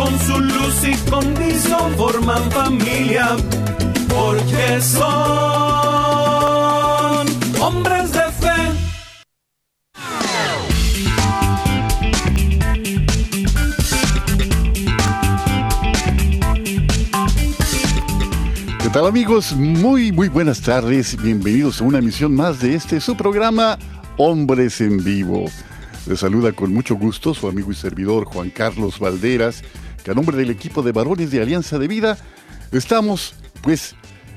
con su luz y condición forman familia, porque son hombres de fe. ¿Qué tal amigos? Muy, muy buenas tardes. Bienvenidos a una emisión más de este su programa Hombres en Vivo. Le saluda con mucho gusto su amigo y servidor Juan Carlos Valderas, que a nombre del equipo de varones de Alianza de Vida estamos pues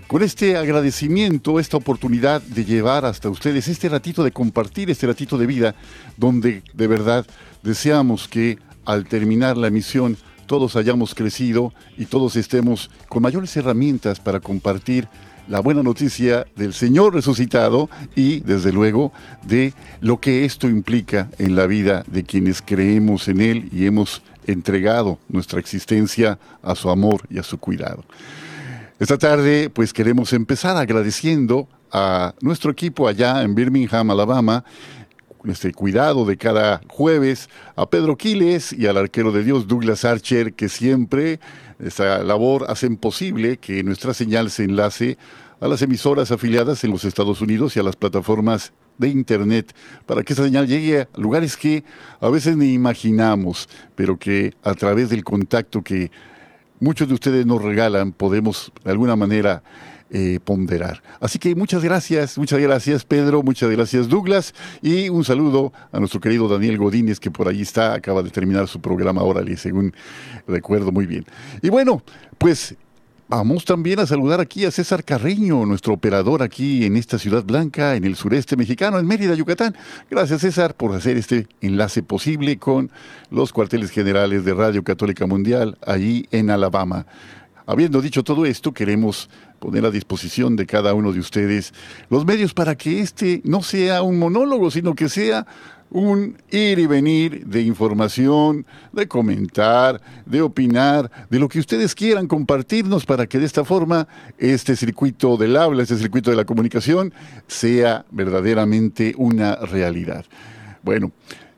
con este agradecimiento, esta oportunidad de llevar hasta ustedes este ratito de compartir este ratito de vida, donde de verdad deseamos que al terminar la misión todos hayamos crecido y todos estemos con mayores herramientas para compartir la buena noticia del Señor resucitado y, desde luego, de lo que esto implica en la vida de quienes creemos en Él y hemos entregado nuestra existencia a su amor y a su cuidado. Esta tarde, pues queremos empezar agradeciendo a nuestro equipo allá en Birmingham, Alabama, este cuidado de cada jueves, a Pedro Quiles y al arquero de Dios Douglas Archer, que siempre esta labor hacen posible que nuestra señal se enlace a las emisoras afiliadas en los Estados Unidos y a las plataformas de Internet. Para que esa señal llegue a lugares que a veces ni imaginamos, pero que a través del contacto que muchos de ustedes nos regalan podemos de alguna manera eh, ponderar. Así que muchas gracias, muchas gracias Pedro, muchas gracias Douglas y un saludo a nuestro querido Daniel Godínez que por allí está, acaba de terminar su programa Órale, según recuerdo muy bien. Y bueno, pues Vamos también a saludar aquí a César Carreño, nuestro operador aquí en esta ciudad blanca, en el sureste mexicano, en Mérida, Yucatán. Gracias César por hacer este enlace posible con los cuarteles generales de Radio Católica Mundial allí en Alabama. Habiendo dicho todo esto, queremos poner a disposición de cada uno de ustedes los medios para que este no sea un monólogo, sino que sea un ir y venir de información, de comentar, de opinar, de lo que ustedes quieran compartirnos para que de esta forma este circuito del habla, este circuito de la comunicación sea verdaderamente una realidad. Bueno,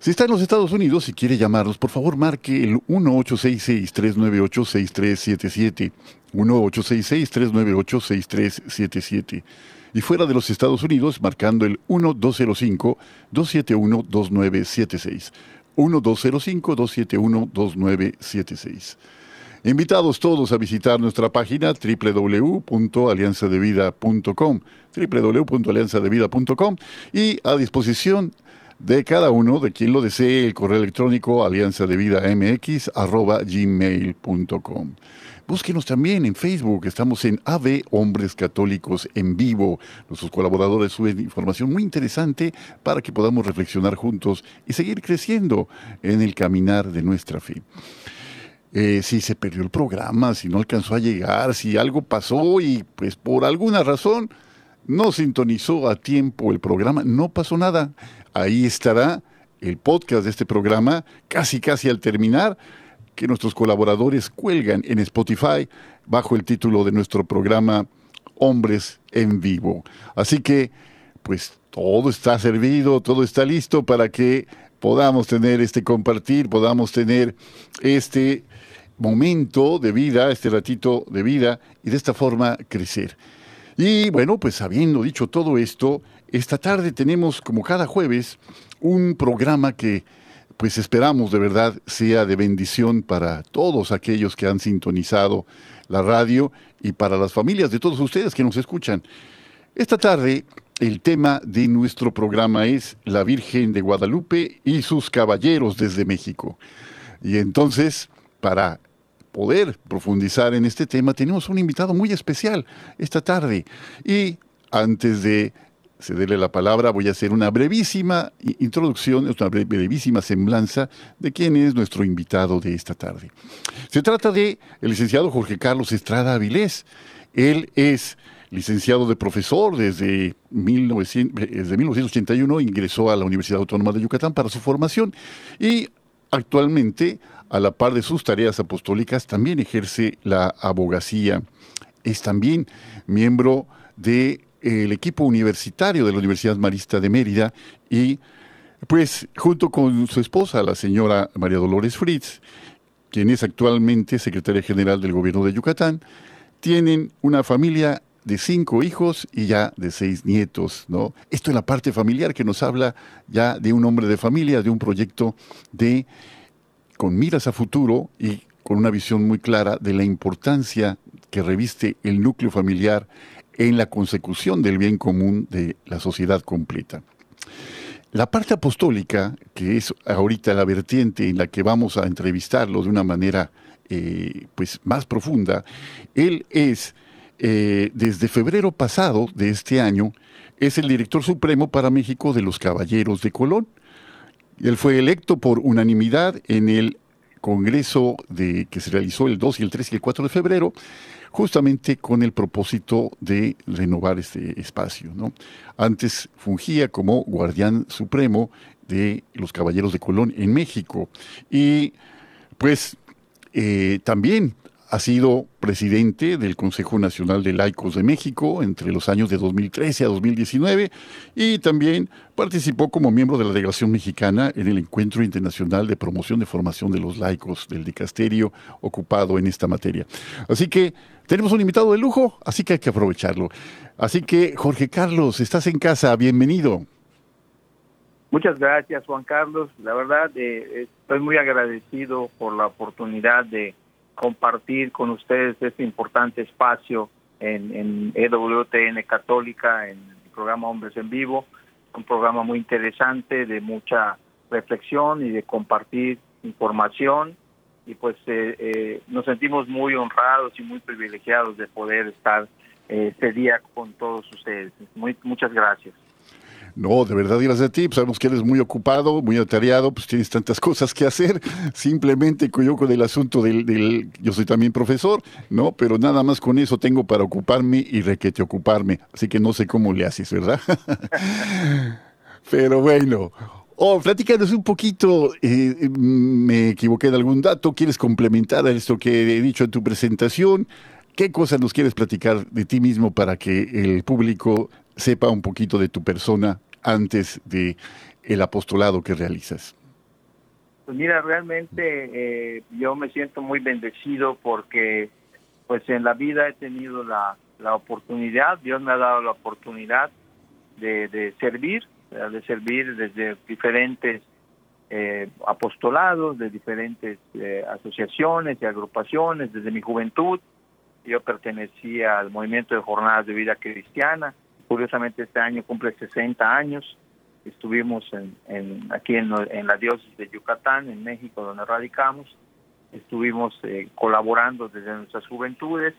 si está en los Estados Unidos y quiere llamarnos, por favor marque el 1866-398-6377. 1866-398-6377 y fuera de los Estados Unidos marcando el 1205-271-2976. 1205-271-2976. Invitados todos a visitar nuestra página www.alianzadevida.com, www.alianzadevida.com y a disposición de cada uno de quien lo desee el correo electrónico alianzadevidamx@gmail.com. Búsquenos también en Facebook, estamos en AV Hombres Católicos en vivo. Nuestros colaboradores suben información muy interesante para que podamos reflexionar juntos y seguir creciendo en el caminar de nuestra fe. Eh, si se perdió el programa, si no alcanzó a llegar, si algo pasó y pues por alguna razón no sintonizó a tiempo el programa, no pasó nada. Ahí estará el podcast de este programa casi casi al terminar que nuestros colaboradores cuelgan en Spotify bajo el título de nuestro programa Hombres en Vivo. Así que, pues todo está servido, todo está listo para que podamos tener este compartir, podamos tener este momento de vida, este ratito de vida y de esta forma crecer. Y bueno, pues habiendo dicho todo esto, esta tarde tenemos como cada jueves un programa que pues esperamos de verdad sea de bendición para todos aquellos que han sintonizado la radio y para las familias de todos ustedes que nos escuchan. Esta tarde el tema de nuestro programa es la Virgen de Guadalupe y sus caballeros desde México. Y entonces, para poder profundizar en este tema, tenemos un invitado muy especial esta tarde. Y antes de cederle la palabra, voy a hacer una brevísima introducción, una brevísima semblanza de quién es nuestro invitado de esta tarde. Se trata de el licenciado Jorge Carlos Estrada Avilés. Él es licenciado de profesor desde, 1900, desde 1981, ingresó a la Universidad Autónoma de Yucatán para su formación y actualmente, a la par de sus tareas apostólicas, también ejerce la abogacía. Es también miembro del el equipo universitario de la Universidad Marista de Mérida y pues junto con su esposa, la señora María Dolores Fritz, quien es actualmente secretaria general del gobierno de Yucatán, tienen una familia de cinco hijos y ya de seis nietos, ¿no? Esto es la parte familiar que nos habla ya de un hombre de familia, de un proyecto de con miras a futuro y con una visión muy clara de la importancia que reviste el núcleo familiar en la consecución del bien común de la sociedad completa. La parte apostólica, que es ahorita la vertiente en la que vamos a entrevistarlo de una manera eh, pues más profunda, él es eh, desde febrero pasado de este año, es el director supremo para México de los Caballeros de Colón. Él fue electo por unanimidad en el Congreso de, que se realizó el 2 y el 3 y el 4 de febrero, justamente con el propósito de renovar este espacio. ¿no? Antes fungía como guardián supremo de los Caballeros de Colón en México. Y pues eh, también ha sido presidente del Consejo Nacional de Laicos de México entre los años de 2013 a 2019 y también participó como miembro de la delegación mexicana en el Encuentro Internacional de Promoción de Formación de los Laicos del dicasterio ocupado en esta materia. Así que tenemos un invitado de lujo, así que hay que aprovecharlo. Así que Jorge Carlos, estás en casa, bienvenido. Muchas gracias Juan Carlos, la verdad eh, estoy muy agradecido por la oportunidad de compartir con ustedes este importante espacio en, en EWTN Católica, en el programa Hombres en Vivo, un programa muy interesante de mucha reflexión y de compartir información y pues eh, eh, nos sentimos muy honrados y muy privilegiados de poder estar eh, este día con todos ustedes. Muy, muchas gracias. No, de verdad, gracias a ti. Pues sabemos que eres muy ocupado, muy atareado, pues tienes tantas cosas que hacer. Simplemente yo con el asunto del, del, Yo soy también profesor, ¿no? Pero nada más con eso tengo para ocuparme y requete ocuparme. Así que no sé cómo le haces, ¿verdad? Pero bueno. Oh, platícanos un poquito, eh, me equivoqué de algún dato, ¿quieres complementar a esto que he dicho en tu presentación? ¿Qué cosas nos quieres platicar de ti mismo para que el público sepa un poquito de tu persona antes de el apostolado que realizas? Pues mira, realmente eh, yo me siento muy bendecido porque pues en la vida he tenido la, la oportunidad, Dios me ha dado la oportunidad de, de servir, de servir desde diferentes eh, apostolados, de diferentes eh, asociaciones y agrupaciones, desde mi juventud. Yo pertenecía al movimiento de jornadas de vida cristiana, Curiosamente este año cumple 60 años. Estuvimos en, aquí en, la diócesis de Yucatán, en México, donde radicamos. Estuvimos eh, colaborando desde nuestras juventudes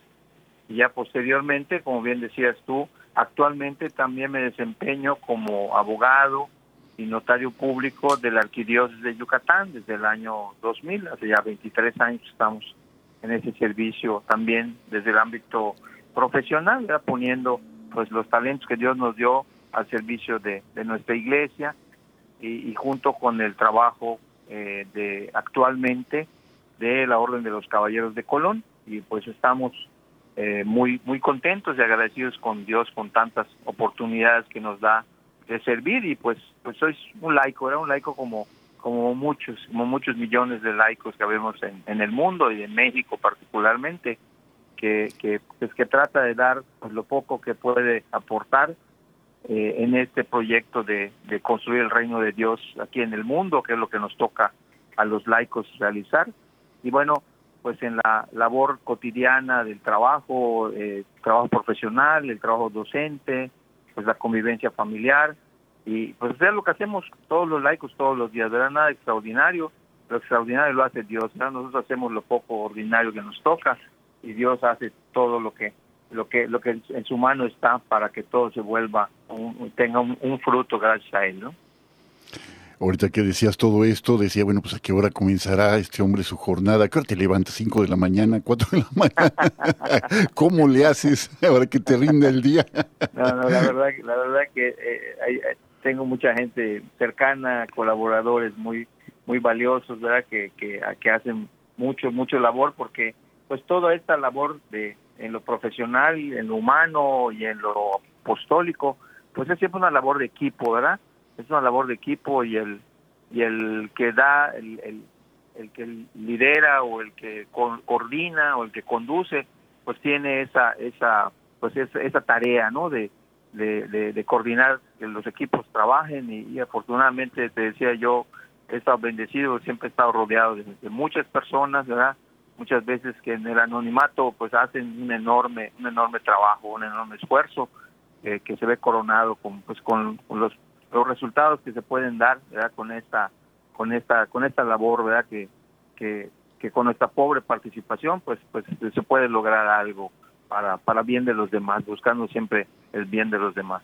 y ya posteriormente, como bien decías tú, actualmente también me desempeño como abogado y notario público de la Arquidiócesis de Yucatán desde el año 2000, hace ya 23 años estamos en ese servicio también desde el ámbito profesional, ya poniendo pues los talentos que Dios nos dio al servicio de, nuestra iglesia y, junto con el trabajo eh, de actualmente de la Orden de los Caballeros de Colón. Y pues estamos eh, muy muy contentos y agradecidos con Dios con tantas oportunidades que nos da de servir. Y pues pues soy un laico, era un laico como como muchos como muchos millones de laicos que vemos en, en el mundo y en México particularmente que, que, pues, que trata de dar pues, lo poco que puede aportar eh, en este proyecto de, de, construir el reino de Dios aquí en el mundo, que es lo que nos toca a los laicos realizar. Y bueno, pues en la labor cotidiana del trabajo, eh, trabajo profesional, el trabajo docente, pues la convivencia familiar, y pues hacer lo que hacemos todos los laicos todos los días, ¿verdad? Nada extraordinario, lo extraordinario lo hace Dios, Nosotros hacemos lo poco ordinario que nos toca, y Dios hace todo lo que lo que lo que en su mano está para que todo se vuelva tenga un, fruto gracias a él, ¿no? Ahorita que decías todo esto, decía, bueno, pues a qué hora comenzará este hombre su jornada. ¿Qué hora te levantas? ¿Cinco de la mañana? ¿Cuatro de la mañana? ¿Cómo le haces ahora que te rinda el día? no, no, la verdad, la verdad que eh, tengo mucha gente cercana, colaboradores muy muy valiosos, ¿verdad? Que, que, que hacen mucho, mucho labor porque pues toda esta labor de en lo profesional, en lo humano y en lo apostólico, pues es siempre una labor de equipo, ¿verdad? Es una labor de equipo y el y el que da, el, el, el que lidera o el que coordina o el que conduce, pues tiene esa esa pues esa, esa tarea, ¿no? De, de, de, coordinar que los equipos trabajen y, y afortunadamente te decía yo he estado bendecido, siempre he estado rodeado de, muchas personas, ¿verdad? Muchas veces que en el anonimato pues hacen un enorme, un enorme trabajo, un enorme esfuerzo eh, que se ve coronado con pues con, los, los resultados que se pueden dar, ¿verdad? Con esta con esta con esta labor, ¿verdad? Que que, que con nuestra pobre participación pues pues se puede lograr algo para para bien de los demás, buscando siempre el bien de los demás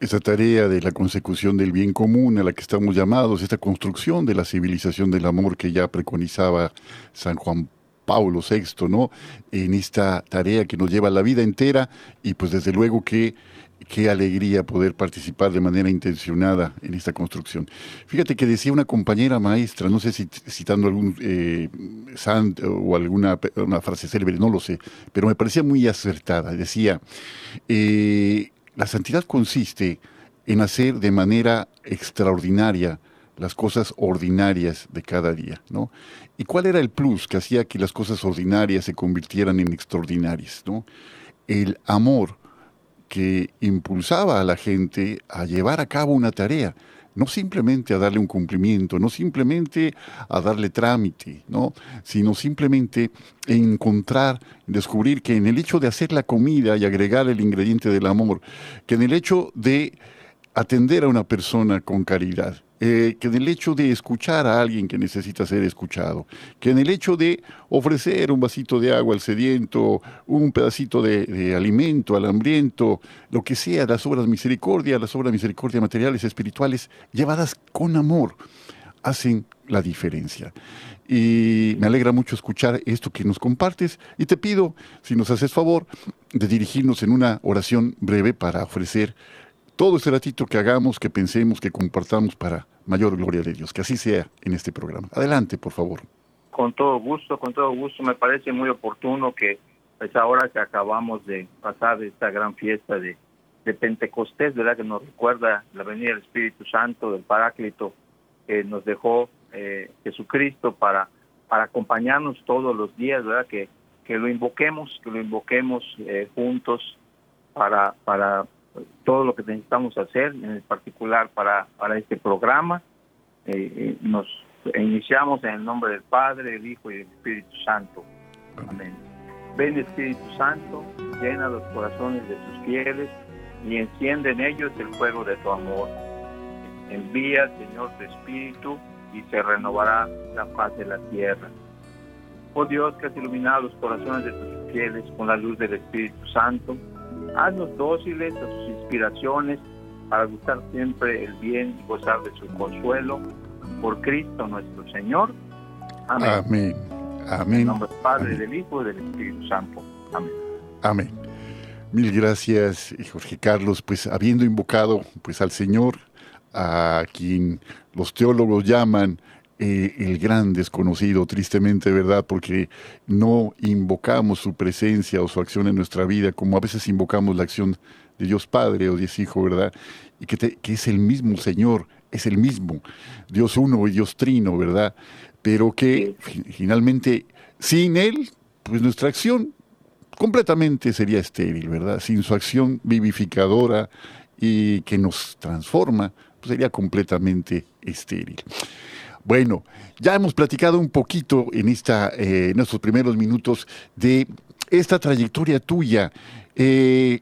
esa tarea de la consecución del bien común a la que estamos llamados, esta construcción de la civilización del amor que ya preconizaba San Juan Pablo VI, ¿no? En esta tarea que nos lleva la vida entera y pues desde luego que qué alegría poder participar de manera intencionada en esta construcción. Fíjate que decía una compañera maestra, no sé si citando algún eh, o alguna una frase célebre, no lo sé, pero me parecía muy acertada. Decía, eh, la santidad consiste en hacer de manera extraordinaria las cosas ordinarias de cada día, ¿no? ¿Y cuál era el plus que hacía que las cosas ordinarias se convirtieran en extraordinarias, ¿no? El amor que impulsaba a la gente a llevar a cabo una tarea no simplemente a darle un cumplimiento, no simplemente a darle trámite, ¿no? sino simplemente encontrar, descubrir que en el hecho de hacer la comida y agregar el ingrediente del amor, que en el hecho de atender a una persona con caridad, eh, que en el hecho de escuchar a alguien que necesita ser escuchado, que en el hecho de ofrecer un vasito de agua al sediento, un pedacito de, alimento al hambriento, lo que sea, las obras de misericordia, las obras de misericordia materiales, espirituales, llevadas con amor, hacen la diferencia. Y me alegra mucho escuchar esto que nos compartes y te pido, si nos haces favor, de dirigirnos en una oración breve para ofrecer todo ese ratito que hagamos, que pensemos, que compartamos para mayor gloria de Dios. Que así sea en este programa. Adelante, por favor. Con todo gusto, con todo gusto. Me parece muy oportuno que, pues ahora que acabamos de pasar esta gran fiesta de, de Pentecostés, ¿verdad? Que nos recuerda la venida del Espíritu Santo, del Paráclito, que nos dejó eh, Jesucristo para, para acompañarnos todos los días, ¿verdad? Que, que lo invoquemos, que lo invoquemos eh, juntos para, para todo lo que necesitamos hacer, en particular para, para este programa. Eh, eh, nos iniciamos en el nombre del Padre, del Hijo y del Espíritu Santo. Amén. Ven Espíritu Santo, llena los corazones de tus fieles y enciende en ellos el fuego de tu amor. Envía, Señor, tu Espíritu y se renovará la paz de la tierra. Oh Dios, que has iluminado los corazones de tus fieles con la luz del Espíritu Santo, haznos dóciles a sus inspiraciones para gustar siempre el bien y gozar de su consuelo. Por Cristo nuestro Señor. Amén. Amén. Amén. En nombre del Padre, del Hijo y del Espíritu Santo. Amén. Amén. Mil gracias, Jorge Carlos. Pues habiendo invocado pues al Señor, a quien los teólogos llaman eh, el gran desconocido, tristemente, ¿verdad? Porque no invocamos su presencia o su acción en nuestra vida, como a veces invocamos la acción de Dios Padre o Dios Hijo, ¿verdad? Y que, que es el mismo Señor, es el mismo, Dios uno y Dios trino, ¿verdad? Pero que finalmente, sin Él, pues nuestra acción completamente sería estéril, ¿verdad? Sin su acción vivificadora y que nos transforma, pues sería completamente estéril. Bueno, ya hemos platicado un poquito en, esta, eh, en estos primeros minutos de esta trayectoria tuya. Eh,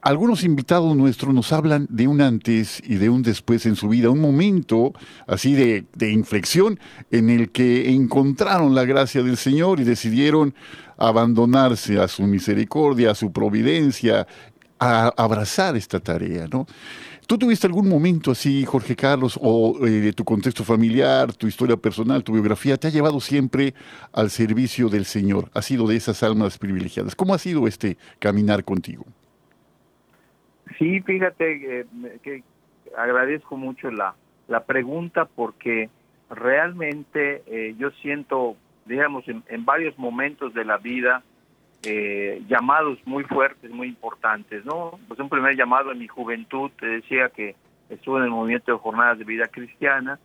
algunos invitados nuestros nos hablan de un antes y de un después en su vida, un momento así de, de, inflexión en el que encontraron la gracia del Señor y decidieron abandonarse a su misericordia, a su providencia, a abrazar esta tarea, ¿no? ¿Tú tuviste algún momento así, Jorge Carlos, o eh, tu contexto familiar, tu historia personal, tu biografía, te ha llevado siempre al servicio del Señor? ¿Ha sido de esas almas privilegiadas? ¿Cómo ha sido este caminar contigo? Sí, fíjate eh, que agradezco mucho la, la pregunta porque realmente eh, yo siento, digamos, en, varios momentos de la vida, eh, llamados muy fuertes, muy importantes, ¿no? Pues un primer llamado en mi juventud, te decía que estuve en el movimiento de jornadas de vida cristiana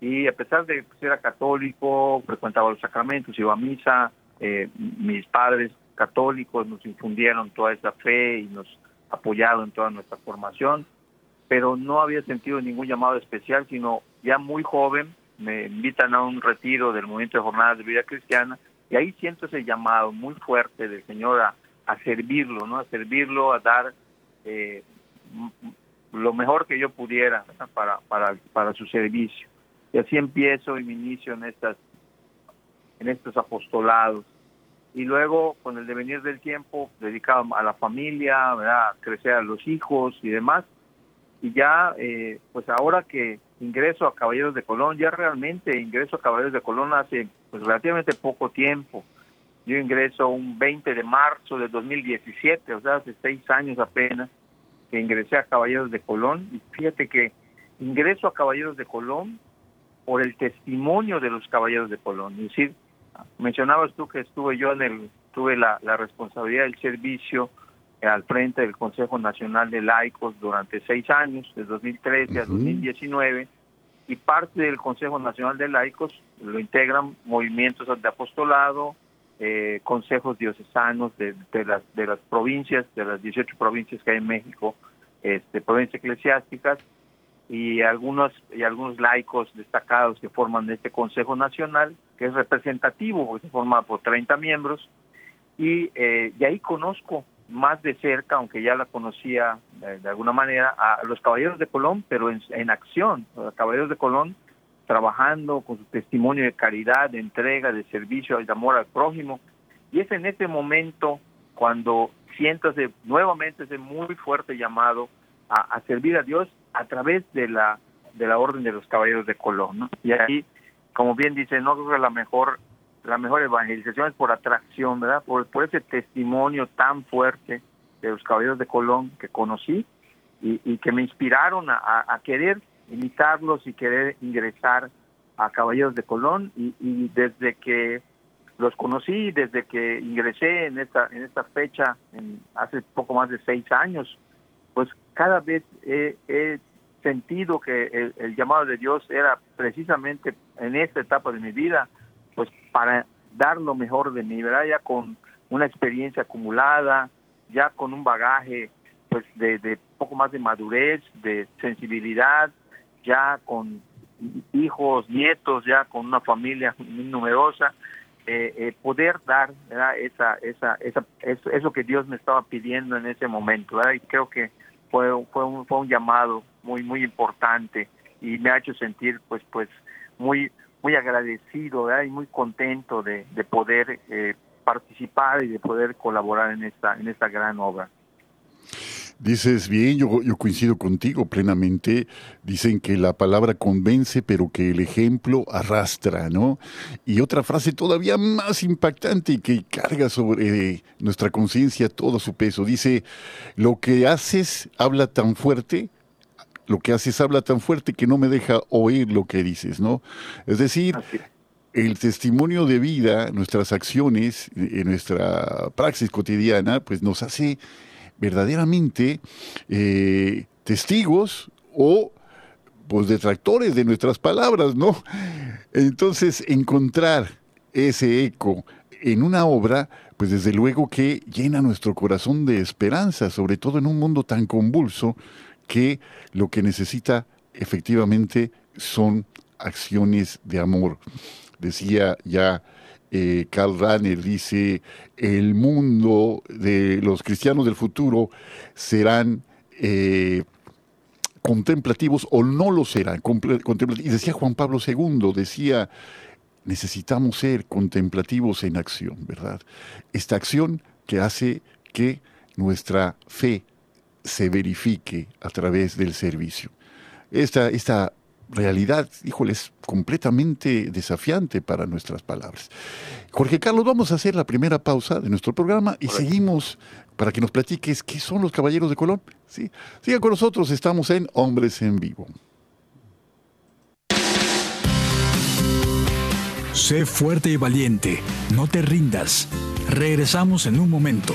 y a pesar de que era católico, frecuentaba los sacramentos, iba a misa, eh, mis padres católicos nos infundieron toda esa fe y nos apoyaron en toda nuestra formación, pero no había sentido ningún llamado especial, sino ya muy joven me invitan a un retiro del movimiento de jornadas de vida cristiana y ahí siento ese llamado muy fuerte del Señor a, servirlo, ¿no? A servirlo, a dar eh, lo mejor que yo pudiera para, para, para su servicio. Y así empiezo y me inicio en estas en estos apostolados. Y luego, con el devenir del tiempo, dedicado a la familia, a crecer a los hijos y demás. Y ya, eh, pues ahora que ingreso a Caballeros de Colón, ya realmente ingreso a Caballeros de Colón hace pues relativamente poco tiempo. Yo ingreso un 20 de marzo de 2017, o sea, hace seis años apenas que ingresé a Caballeros de Colón. Y fíjate que ingreso a Caballeros de Colón por el testimonio de los Caballeros de Colón. Es decir, mencionabas tú que estuve yo en el, tuve la, la responsabilidad del servicio al frente del Consejo Nacional de Laicos durante seis años, de 2013 a 2019, y parte del Consejo Nacional de Laicos lo integran movimientos de apostolado, eh, consejos diocesanos de, las, de las provincias, de las 18 provincias que hay en México, este, provincias eclesiásticas, y algunos, y algunos laicos destacados que forman este Consejo Nacional, que es representativo, porque se forma por 30 miembros, y eh, de ahí conozco más de cerca, aunque ya la conocía eh, de, alguna manera, a los Caballeros de Colón, pero en, en acción, los Caballeros de Colón trabajando con su testimonio de caridad, de entrega, de servicio, de amor al prójimo. Y es en ese momento cuando siento ese, nuevamente ese muy fuerte llamado a, servir a Dios a través de la de la Orden de los Caballeros de Colón. Y ahí, como bien dice, no creo que la mejor la mejor evangelización es por atracción, ¿verdad? Por, por ese testimonio tan fuerte de los caballeros de Colón que conocí y, que me inspiraron a, querer imitarlos y querer ingresar a Caballeros de Colón y, desde que los conocí, desde que ingresé en esta en esta fecha, en, hace poco más de seis años, pues cada vez he, sentido que el, el, llamado de Dios era precisamente en esta etapa de mi vida pues para dar lo mejor de mí, ¿verdad? Ya con una experiencia acumulada, ya con un bagaje pues de, de poco más de madurez, de sensibilidad, ya con hijos, nietos, ya con una familia muy numerosa, eh, eh, poder dar esa, esa, esa, eso, eso, que Dios me estaba pidiendo en ese momento, ¿verdad? y creo que fue, fue, un, fue un llamado muy muy importante y me ha hecho sentir pues pues muy muy agradecido y muy contento de, poder eh, participar y de poder colaborar en esta, en esta gran obra. Dices bien, yo, yo coincido contigo plenamente. Dicen que la palabra convence, pero que el ejemplo arrastra, ¿no? Y otra frase todavía más impactante y que carga sobre nuestra conciencia todo su peso. Dice, lo que haces habla tan fuerte lo que haces habla tan fuerte que no me deja oír lo que dices, ¿no? Es decir, el testimonio de vida, nuestras acciones, en nuestra praxis cotidiana, pues nos hace verdaderamente eh, testigos o pues detractores de nuestras palabras, ¿no? Entonces, encontrar ese eco en una obra, pues desde luego que llena nuestro corazón de esperanza, sobre todo en un mundo tan convulso que lo que necesita efectivamente son acciones de amor. Decía ya eh, Karl Rahner, dice, el mundo de los cristianos del futuro serán eh, contemplativos o no lo serán. Y decía Juan Pablo II, decía, necesitamos ser contemplativos en acción, ¿verdad? Esta acción que hace que nuestra fe se verifique a través del servicio. Esta, esta realidad, híjole, es completamente desafiante para nuestras palabras. Jorge Carlos, vamos a hacer la primera pausa de nuestro programa y seguimos para que nos platiques qué son los Caballeros de Colón. ¿Sí? Siga con nosotros, estamos en Hombres en Vivo. Sé fuerte y valiente, no te rindas. Regresamos en un momento.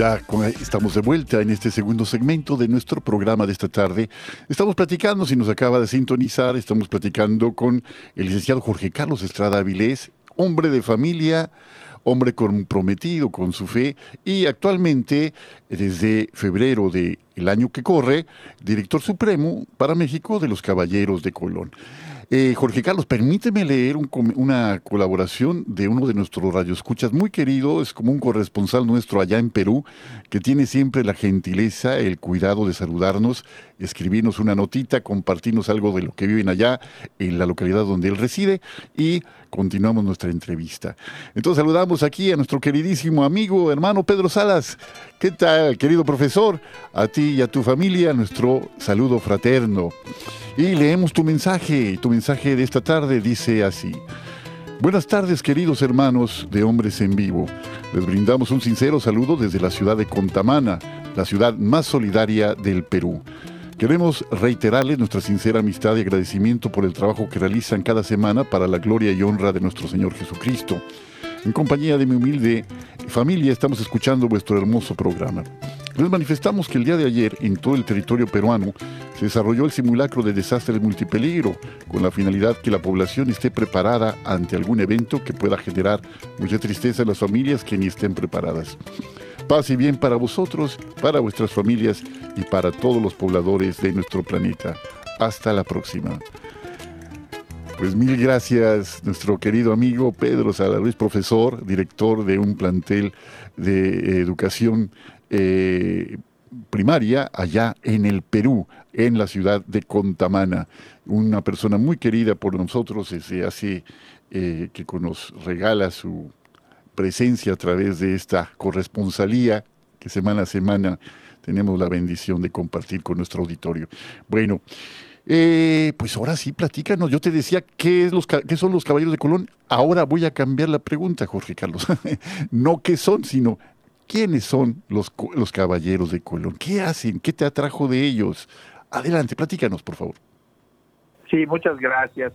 Ya estamos de vuelta en este segundo segmento de nuestro programa de esta tarde. Estamos platicando, si nos acaba de sintonizar, estamos platicando con el licenciado Jorge Carlos Estrada Avilés, hombre de familia, hombre comprometido con su fe y actualmente, desde febrero del año que corre, director supremo para México de los Caballeros de Colón. Eh, Jorge Carlos, permíteme leer una colaboración de uno de nuestros radioescuchas muy querido, es como un corresponsal nuestro allá en Perú, que tiene siempre la gentileza, el cuidado de saludarnos, escribirnos una notita, compartirnos algo de lo que viven allá en la localidad donde él reside y continuamos nuestra entrevista. Entonces saludamos aquí a nuestro queridísimo amigo, hermano Pedro Salas. ¿Qué tal, querido profesor? A ti y a tu familia, nuestro saludo fraterno. Y leemos tu mensaje. Tu mensaje de esta tarde dice así. Buenas tardes queridos hermanos de Hombres en Vivo. Les brindamos un sincero saludo desde la ciudad de Contamana, la ciudad más solidaria del Perú. Queremos reiterarles nuestra sincera amistad y agradecimiento por el trabajo que realizan cada semana para la gloria y honra de nuestro Señor Jesucristo. En compañía de mi humilde familia estamos escuchando vuestro hermoso programa. Les manifestamos que el día de ayer en todo el territorio peruano se desarrolló el simulacro de desastres multipeligro con la finalidad que la población esté preparada ante algún evento que pueda generar mucha tristeza en las familias que ni estén preparadas. Paz y bien para vosotros, para vuestras familias y para todos los pobladores de nuestro planeta. Hasta la próxima. Pues mil gracias, nuestro querido amigo Pedro Salaruiz, profesor, director de un plantel de educación eh, primaria allá en el Perú, en la ciudad de Contamana. Una persona muy querida por nosotros desde hace eh, que nos regala su presencia a través de esta corresponsalía que semana a semana tenemos la bendición de compartir con nuestro auditorio. Bueno, eh, pues ahora sí, platícanos. Yo te decía ¿qué, qué son los caballeros de Colón. Ahora voy a cambiar la pregunta, Jorge Carlos. no qué son, sino quiénes son los, los caballeros de Colón. ¿Qué hacen? ¿Qué te atrajo de ellos? Adelante, platícanos, por favor. Sí, muchas gracias.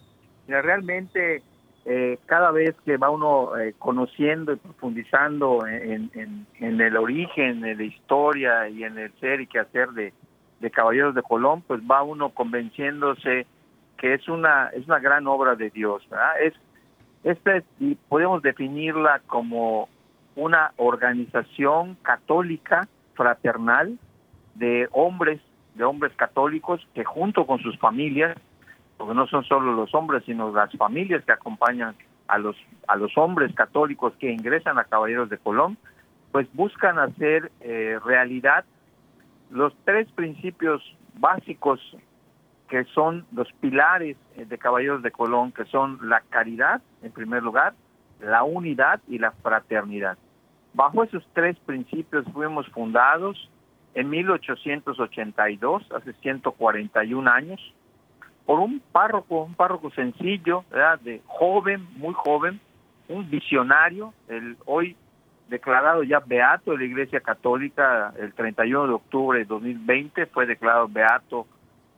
Mira, realmente eh, cada vez que va uno eh, conociendo y profundizando en, el origen, en la historia y en el ser y qué hacer de, de Caballeros de Colón, pues va uno convenciéndose que es una es una gran obra de Dios, ¿verdad? Es y podemos definirla como una organización católica fraternal de hombres de hombres católicos que junto con sus familias porque no son solo los hombres, sino las familias que acompañan a los, a los hombres católicos que ingresan a Caballeros de Colón, pues buscan hacer eh, realidad los tres principios básicos que son los pilares eh, de Caballeros de Colón, que son la caridad, en primer lugar, la unidad y la fraternidad. Bajo esos tres principios fuimos fundados en 1882, hace 141 años, por un párroco, un párroco sencillo, de joven, muy joven, un visionario, el hoy declarado ya beato de la Iglesia Católica el 31 de octubre de 2020, fue declarado beato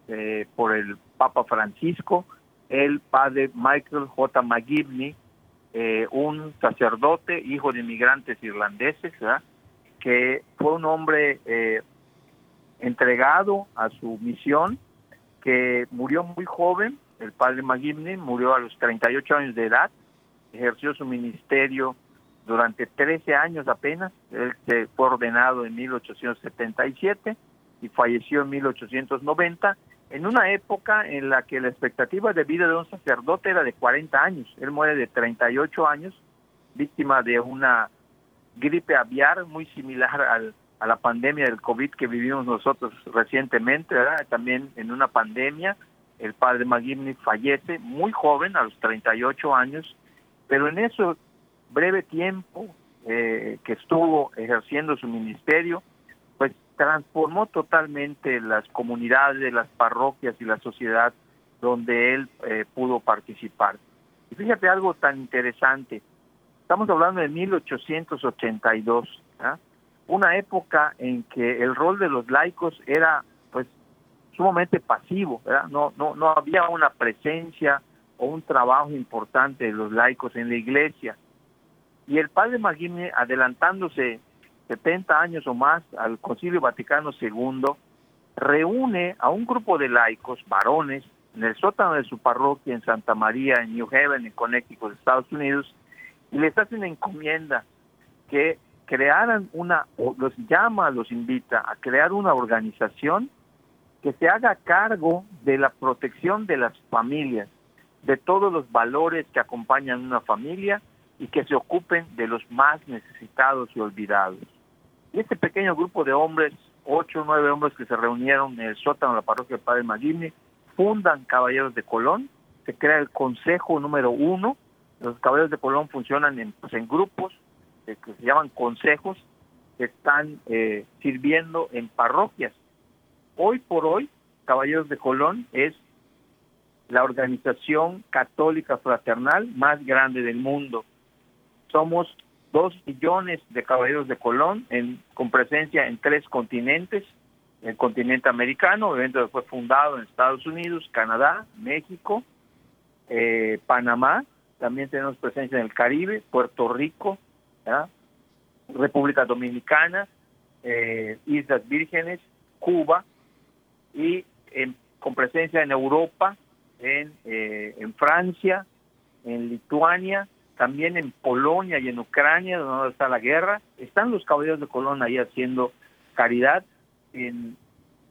eh, por el Papa Francisco, el padre Michael J. McGivney, eh, un sacerdote, hijo de inmigrantes irlandeses, que fue un hombre eh, entregado a su misión, que murió muy joven, el padre McGivney murió a los 38 años de edad, ejerció su ministerio durante 13 años apenas, él se fue ordenado en 1877 y falleció en 1890, en una época en la que la expectativa de vida de un sacerdote era de 40 años. Él muere de 38 años, víctima de una gripe aviar muy similar al, a la pandemia del COVID que vivimos nosotros recientemente, también en una pandemia. El padre McGivney fallece muy joven, a los 38 años, pero en ese breve tiempo eh, que estuvo ejerciendo su ministerio, transformó totalmente las comunidades, las parroquias y la sociedad donde él eh, pudo participar. Y fíjate algo tan interesante, estamos hablando de 1882, ¿ah? una época en que el rol de los laicos era pues sumamente pasivo, No, no, no había una presencia o un trabajo importante de los laicos en la iglesia. Y el padre Magini, adelantándose 70 años o más al Concilio Vaticano II, reúne a un grupo de laicos, varones, en el sótano de su parroquia en Santa María, en New Haven, en Connecticut, Estados Unidos, y les hace una encomienda que crearan una, los llama, los invita a crear una organización que se haga cargo de la protección de las familias, de todos los valores que acompañan una familia y que se ocupen de los más necesitados y olvidados. Este pequeño grupo de hombres, ocho o nueve hombres que se reunieron en el sótano de la parroquia de Padre Magini, fundan Caballeros de Colón, se crea el Consejo número uno, los Caballeros de Colón funcionan en, pues, en grupos eh, que se llaman consejos, que están eh, sirviendo en parroquias. Hoy por hoy, Caballeros de Colón es la organización católica fraternal más grande del mundo somos dos millones de caballeros de Colón con presencia en tres continentes, el continente americano, evento fue fundado en Estados Unidos, Canadá, México, eh, Panamá, también tenemos presencia en el Caribe, Puerto Rico, República Dominicana, eh, Islas Vírgenes, Cuba y con presencia en Europa, en, eh, en Francia, en Lituania, también en Polonia y en Ucrania, donde está la guerra, están los caballeros de Colón ahí haciendo caridad en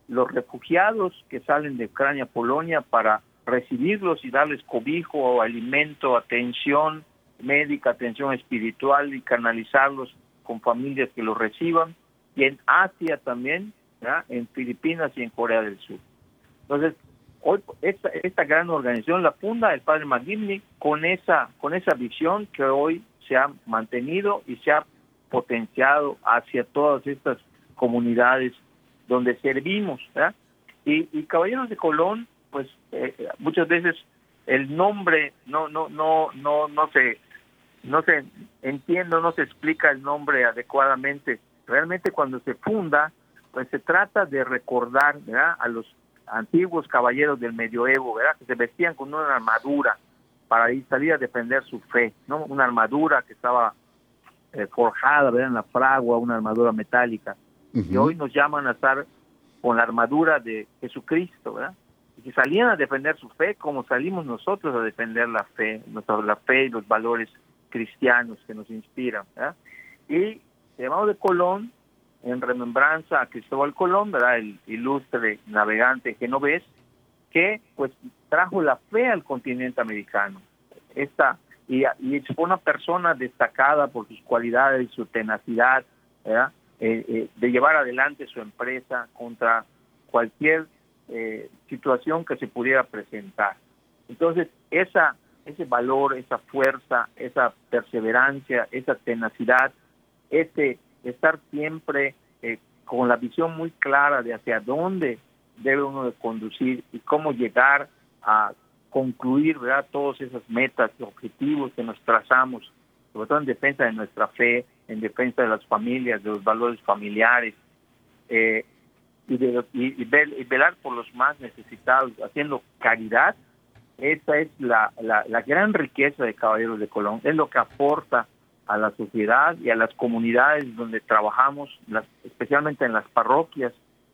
los refugiados que salen de Ucrania Polonia para recibirlos y darles cobijo, alimento, atención médica, atención espiritual y canalizarlos con familias que los reciban. Y en Asia también, en Filipinas y en Corea del Sur. Entonces, Hoy esta, esta gran organización la funda el padre McGivney con esa, con esa visión que hoy se ha mantenido y se ha potenciado hacia todas estas comunidades donde servimos. Y, Caballeros de Colón, pues eh, muchas veces el nombre no no no no no se no se entiende, no se explica el nombre adecuadamente. Realmente cuando se funda, pues se trata de recordar a los antiguos caballeros del medioevo, ¿verdad? Que se vestían con una armadura para ir, salir a defender su fe, ¿no? Una armadura que estaba eh, forjada, ¿verdad? En la fragua, una armadura metálica. Y hoy nos llaman a estar con la armadura de Jesucristo, ¿verdad? Y que salían a defender su fe como salimos nosotros a defender la fe, nuestra, la fe y los valores cristianos que nos inspiran, ¿verdad? Y llamado de Colón en remembranza a Cristóbal Colón, ¿verdad? el ilustre navegante genovés, que pues trajo la fe al continente americano. Esta, y, y fue una persona destacada por sus cualidades, su tenacidad, ¿verdad? Eh, eh, de llevar adelante su empresa contra cualquier eh, situación que se pudiera presentar. Entonces, esa, ese valor, esa fuerza, esa perseverancia, esa tenacidad, ese estar siempre eh, con la visión muy clara de hacia dónde debe uno de conducir y cómo llegar a concluir ¿verdad? todas esas metas y objetivos que nos trazamos, sobre todo en defensa de nuestra fe, en defensa de las familias, de los valores familiares, eh, y, de, y, velar por los más necesitados, haciendo caridad, esa es la, la, la, gran riqueza de Caballeros de Colón, es lo que aporta a la sociedad y a las comunidades donde trabajamos, las, especialmente en las parroquias,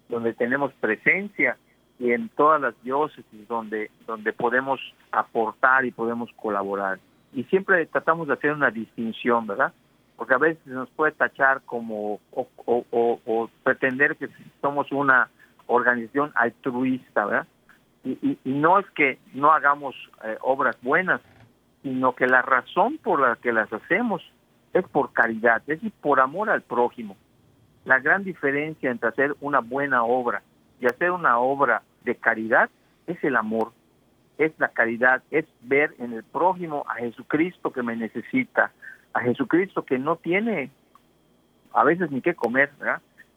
donde tenemos presencia y en todas las diócesis donde, donde podemos aportar y podemos colaborar. Y siempre tratamos de hacer una distinción, ¿verdad? Porque a veces nos puede tachar como o, o, pretender que somos una organización altruista, ¿verdad? Y, y, no es que no hagamos eh, obras buenas, sino que la razón por la que las hacemos es por caridad, es por amor al prójimo. La gran diferencia entre hacer una buena obra y hacer una obra de caridad es el amor, es la caridad, es ver en el prójimo a Jesucristo que me necesita, a Jesucristo que no tiene a veces ni qué comer,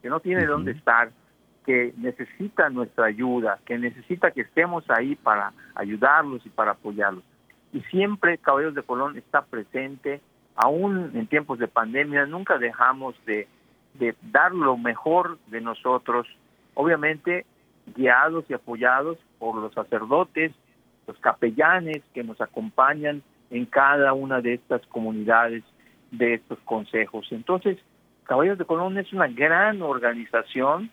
que no tiene dónde estar, que necesita nuestra ayuda, que necesita que estemos ahí para ayudarlos y para apoyarlos. Y siempre Caballeros de Colón está presente, aún en tiempos de pandemia, nunca dejamos de, dar lo mejor de nosotros, obviamente guiados y apoyados por los sacerdotes, los capellanes que nos acompañan en cada una de estas comunidades, de estos consejos. Entonces, Caballeros de Colón es una gran organización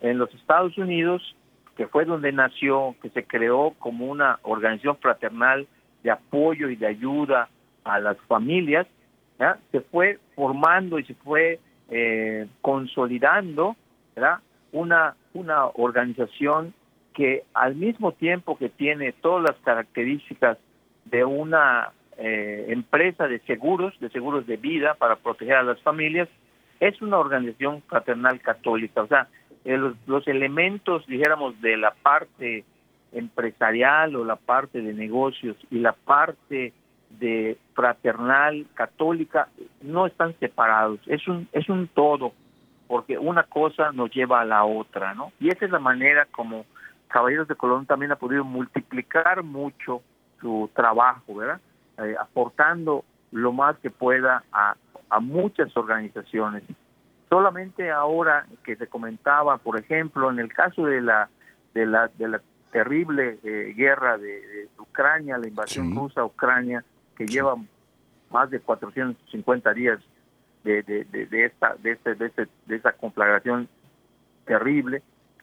en los Estados Unidos, que fue donde nació, que se creó como una organización fraternal de apoyo y de ayuda a las familias, se fue formando y se fue eh, consolidando Una, una organización que al mismo tiempo que tiene todas las características de una eh, empresa de seguros, de seguros de vida para proteger a las familias, es una organización fraternal católica. O sea, eh, los, los, elementos, dijéramos, de la parte empresarial o la parte de negocios y la parte de fraternal católica no están separados, es un, es un todo, porque una cosa nos lleva a la otra, ¿no? Y esa es la manera como Caballeros de Colón también ha podido multiplicar mucho su trabajo, ¿verdad? Eh, aportando lo más que pueda a, a muchas organizaciones. Solamente ahora que se comentaba, por ejemplo, en el caso de la de la, de la terrible eh, guerra de, Ucrania, la invasión rusa a Ucrania, que lleva más de 450 días de, de, de, esta de, este, de, este, de esta conflagración terrible,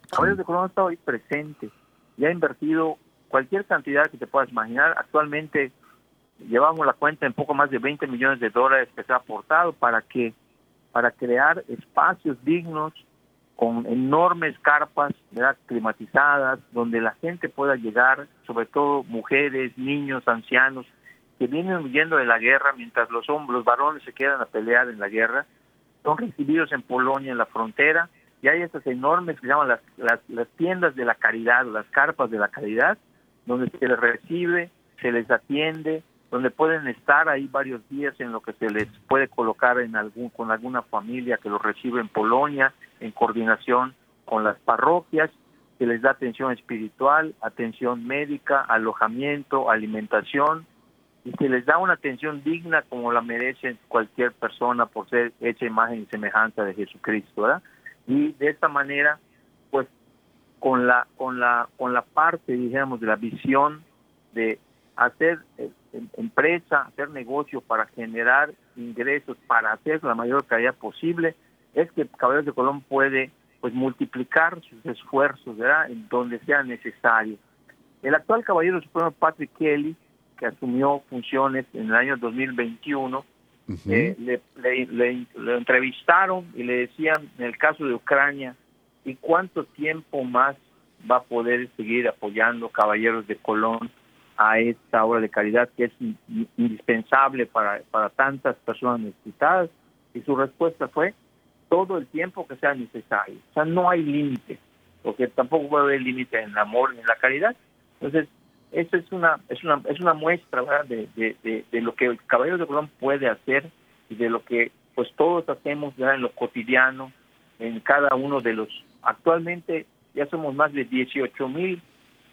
Caballeros de Colón ha estado ahí presente y ha invertido cualquier cantidad que te puedas imaginar. Actualmente llevamos la cuenta en poco más de 20 millones de dólares que se ha aportado para que para crear espacios dignos con enormes carpas climatizadas donde la gente pueda llegar, sobre todo mujeres, niños, ancianos que vienen huyendo de la guerra mientras los hombres, los varones se quedan a pelear en la guerra, son recibidos en Polonia en la frontera y hay estas enormes que se llaman las, las, las tiendas de la caridad, las carpas de la caridad, donde se les recibe, se les atiende, donde pueden estar ahí varios días en lo que se les puede colocar en algún con alguna familia que los recibe en Polonia en coordinación con las parroquias se les da atención espiritual, atención médica, alojamiento, alimentación y se les da una atención digna como la merece cualquier persona por ser hecha imagen y semejanza de Jesucristo, ¿verdad? Y de esta manera, pues con la con la con la parte, digamos, de la visión de hacer eh, empresa, hacer negocio para generar ingresos, para hacer la mayor calidad posible, es que Caballeros de Colón puede pues multiplicar sus esfuerzos, ¿verdad? En donde sea necesario. El actual Caballero Supremo Patrick Kelly, que asumió funciones en el año 2021, eh, le, le, le, entrevistaron y le decían, en el caso de Ucrania, ¿y cuánto tiempo más va a poder seguir apoyando Caballeros de Colón a esta obra de caridad que es indispensable para, para tantas personas necesitadas? Y su respuesta fue todo el tiempo que sea necesario. O sea, no hay límite, porque tampoco puede haber límite en el amor ni en la caridad. Entonces, eso es una es una es una muestra ¿verdad? De, de, de, lo que el Caballero de Colón puede hacer y de lo que pues todos hacemos ¿verdad? en lo cotidiano, en cada uno de los... Actualmente ya somos más de 18 mil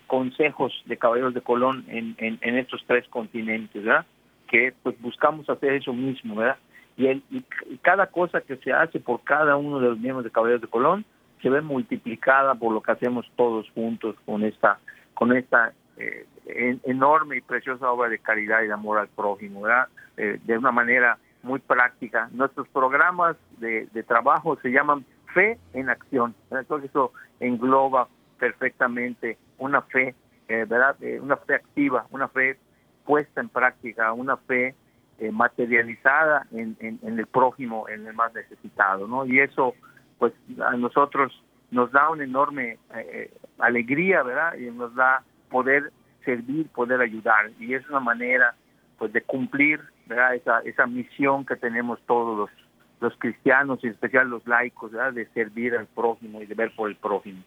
consejos de Caballeros de Colón en, en, estos tres continentes, ¿verdad? Que pues buscamos hacer eso mismo, ¿verdad? Y, el, y, cada cosa que se hace por cada uno de los miembros de Caballeros de Colón se ve multiplicada por lo que hacemos todos juntos con esta con esta eh, enorme y preciosa obra de caridad y de amor al prójimo, ¿verdad? Eh, de una manera muy práctica. Nuestros programas de, de trabajo se llaman fe en acción. Entonces eso engloba perfectamente una fe, eh, ¿verdad? Eh, una fe activa, una fe puesta en práctica, una fe eh, materializada en, en, el prójimo, en el más necesitado, ¿no? Y eso, pues, a nosotros nos da una enorme alegría, ¿verdad? Y nos da poder servir, poder ayudar. Y es una manera, pues, de cumplir, ¿verdad? Esa, esa misión que tenemos todos los, los cristianos y en especial los laicos, ¿verdad? De servir al prójimo y de ver por el prójimo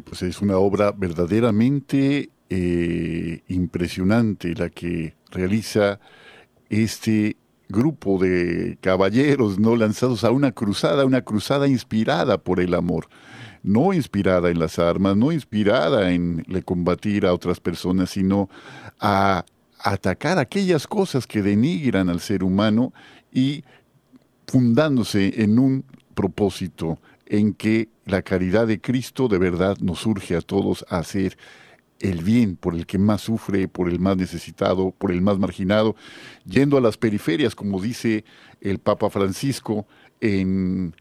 pues es una obra verdaderamente eh, impresionante la que realiza este grupo de caballeros no lanzados a una cruzada, una cruzada inspirada por el amor, no inspirada en las armas, no inspirada en le combatir a otras personas, sino a atacar aquellas cosas que denigran al ser humano y fundándose en un propósito en que la caridad de Cristo de verdad nos urge a todos a hacer el bien por el que más sufre, por el más necesitado, por el más marginado, yendo a las periferias, como dice el Papa Francisco en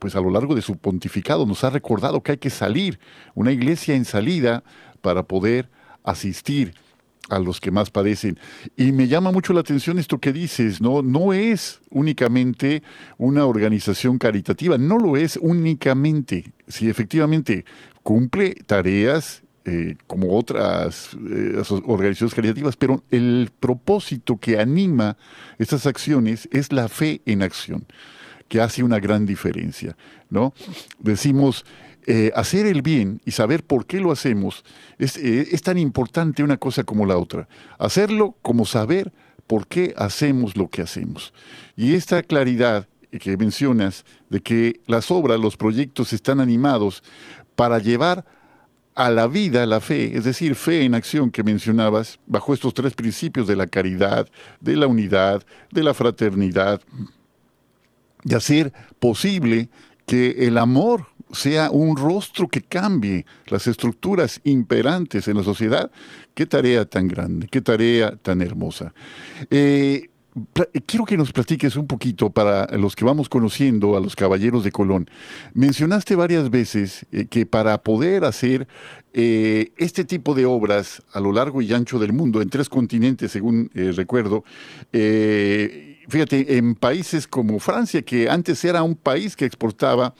pues a lo largo de su pontificado nos ha recordado que hay que salir, una iglesia en salida para poder asistir a los que más padecen. Y me llama mucho la atención esto que dices, ¿no? No es únicamente una organización caritativa, no lo es únicamente. Si efectivamente cumple tareas eh, como otras eh, organizaciones caritativas, pero el propósito que anima estas acciones es la fe en acción, que hace una gran diferencia, ¿no? Decimos, eh, hacer el bien y saber por qué lo hacemos es, eh, es tan importante una cosa como la otra. Hacerlo como saber por qué hacemos lo que hacemos. Y esta claridad que mencionas de que las obras, los proyectos están animados para llevar a la vida la fe, es decir, fe en acción que mencionabas, bajo estos tres principios de la caridad, de la unidad, de la fraternidad, y hacer posible que el amor sea un rostro que cambie las estructuras imperantes en la sociedad. Qué tarea tan grande, qué tarea tan hermosa. Eh, quiero que nos platiques un poquito para los que vamos conociendo a los caballeros de Colón. Mencionaste varias veces eh, que para poder hacer eh, este tipo de obras a lo largo y ancho del mundo, en tres continentes, según recuerdo, fíjate, en países como Francia, que antes era un país que exportaba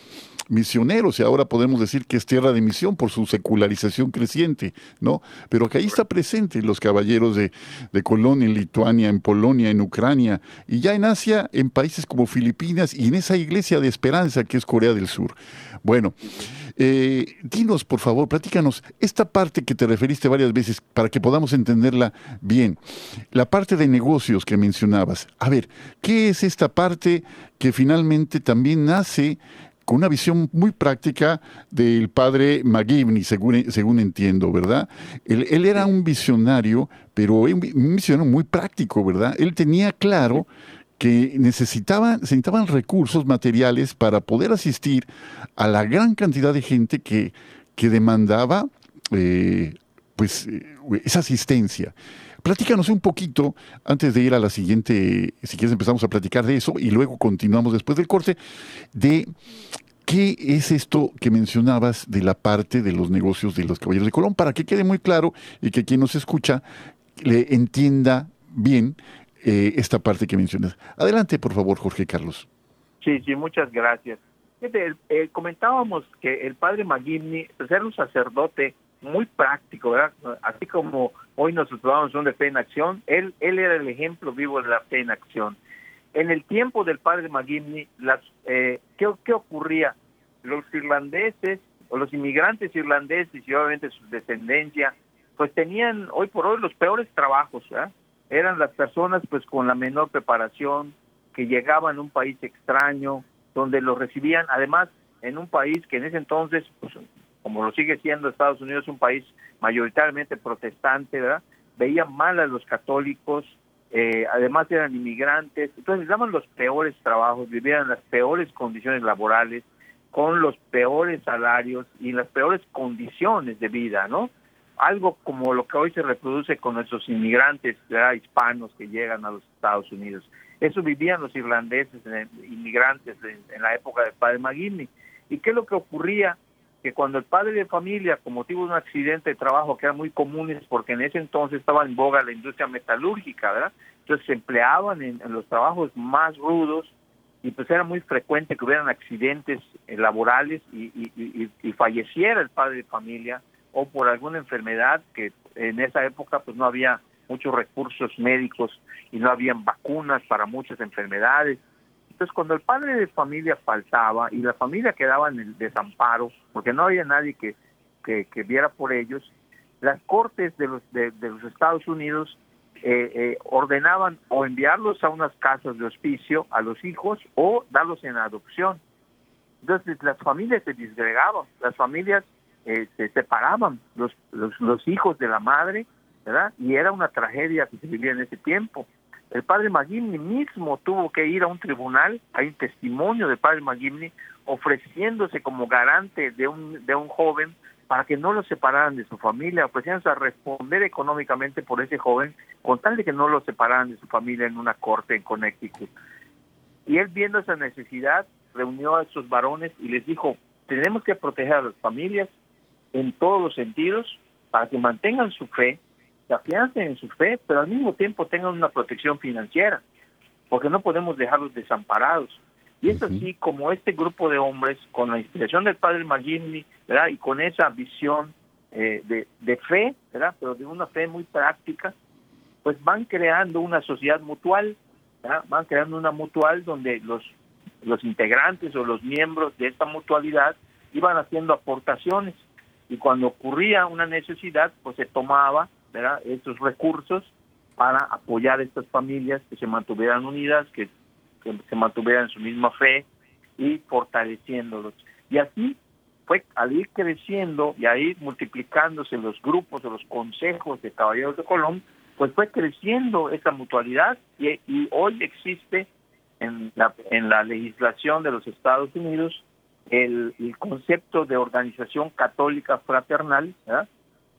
misioneros y ahora podemos decir que es tierra de misión por su secularización creciente, ¿no? Pero que ahí está presente los caballeros de, de Colón en Lituania, en Polonia, en Ucrania y ya en Asia, en países como Filipinas y en esa iglesia de esperanza que es Corea del Sur. Bueno, eh, dinos, por favor, platícanos esta parte que te referiste varias veces para que podamos entenderla bien. La parte de negocios que mencionabas. A ver, ¿qué es esta parte que finalmente también nace con una visión muy práctica del padre McGivney, según, según entiendo, ¿verdad? Él, él, era un visionario, pero un visionario muy práctico, ¿verdad? Él tenía claro que necesitaban, necesitaban recursos materiales para poder asistir a la gran cantidad de gente que, que demandaba eh, pues, eh, esa asistencia. Platícanos un poquito, antes de ir a la siguiente, si quieres empezamos a platicar de eso y luego continuamos después del corte, de qué es esto que mencionabas de la parte de los negocios de los caballeros de Colón, para que quede muy claro y que quien nos escucha le entienda bien eh, esta parte que mencionas. Adelante, por favor, Jorge Carlos. Sí, sí, muchas gracias. Eh, comentábamos que el padre McGivney pues, un sacerdote muy práctico, ¿verdad? Así como hoy nosotros vamos un de fe en acción, él, él era el ejemplo vivo de la fe en acción. En el tiempo del padre McGivney, las, eh, ¿qué, ¿qué ocurría? Los irlandeses o los inmigrantes irlandeses y obviamente su descendencia, pues tenían hoy por hoy los peores trabajos, ¿verdad? Eran las personas pues con la menor preparación, que llegaban a un país extraño, donde los recibían, además en un país que en ese entonces pues, como lo sigue siendo Estados Unidos, un país mayoritariamente protestante, ¿verdad? Veían mal a los católicos, eh, además eran inmigrantes, entonces daban los peores trabajos, vivían las peores condiciones laborales, con los peores salarios y las peores condiciones de vida, ¿no? Algo como lo que hoy se reproduce con nuestros inmigrantes ¿verdad? hispanos que llegan a los Estados Unidos. Eso vivían los irlandeses, eh, inmigrantes en, la época del padre McGinley. ¿Y qué es lo que ocurría? Que cuando el padre de familia, con motivo de un accidente de trabajo que era muy común, porque en ese entonces estaba en boga la industria metalúrgica, ¿verdad? Entonces se empleaban en, los trabajos más rudos y pues era muy frecuente que hubieran accidentes eh, laborales y, falleciera el padre de familia o por alguna enfermedad que en esa época pues no había muchos recursos médicos y no habían vacunas para muchas enfermedades. Entonces, cuando el padre de familia faltaba y la familia quedaba en el desamparo, porque no había nadie que, que, viera por ellos, las cortes de los, de, los Estados Unidos eh, eh, ordenaban o enviarlos a unas casas de hospicio a los hijos o darlos en adopción. Entonces las familias se disgregaban, las familias eh, se separaban, los, los, los hijos de la madre ¿verdad? Y era una tragedia que se vivía en ese tiempo. El padre McGimney mismo tuvo que ir a un tribunal, hay un testimonio del padre McGimney ofreciéndose como garante de un, de un joven para que no lo separaran de su familia, ofreciéndose a responder económicamente por ese joven con tal de que no lo separaran de su familia en una corte en Connecticut. Y él viendo esa necesidad, reunió a esos varones y les dijo, tenemos que proteger a las familias en todos los sentidos para que mantengan su fe, se afiancen en su fe, pero al mismo tiempo tengan una protección financiera, porque no podemos dejarlos desamparados. Y es así como este grupo de hombres, con la inspiración del padre McGinley, ¿verdad? Y con esa visión eh, de, de, fe, ¿verdad? Pero de una fe muy práctica, pues van creando una sociedad mutual, ¿verdad? Van creando una mutual donde los, los integrantes o los miembros de esta mutualidad iban haciendo aportaciones. Y cuando ocurría una necesidad, pues se tomaba ¿verdad? estos recursos para apoyar a estas familias que se mantuvieran unidas, que, se mantuvieran en su misma fe y fortaleciéndolos. Y así fue al ir creciendo y a ir multiplicándose los grupos o los consejos de Caballeros de Colón, pues fue creciendo esa mutualidad y, hoy existe en la legislación de los Estados Unidos el, el concepto de organización católica fraternal,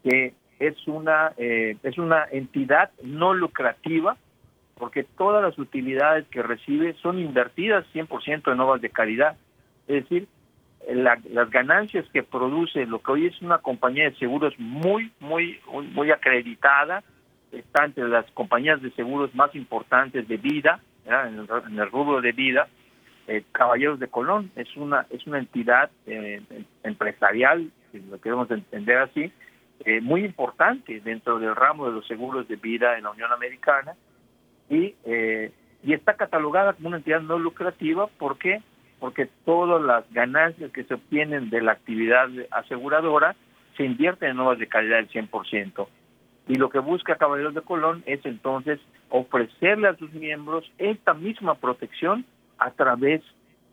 que es una, eh, es una entidad no lucrativa porque todas las utilidades que recibe son invertidas 100% en obras de caridad. Es decir, las ganancias que produce lo que hoy es una compañía de seguros muy, muy, muy acreditada, está entre las compañías de seguros más importantes de vida, en el, rubro de vida, eh, Caballeros de Colón es una es una entidad eh, empresarial, si lo queremos entender así, eh, muy importante dentro del ramo de los seguros de vida en la Unión Americana y, eh, y está catalogada como una entidad no lucrativa. ¿Por qué? Porque todas las ganancias que se obtienen de la actividad aseguradora se invierten en nuevas de calidad del 100%. Y lo que busca Caballeros de Colón es entonces ofrecerle a sus miembros esta misma protección a través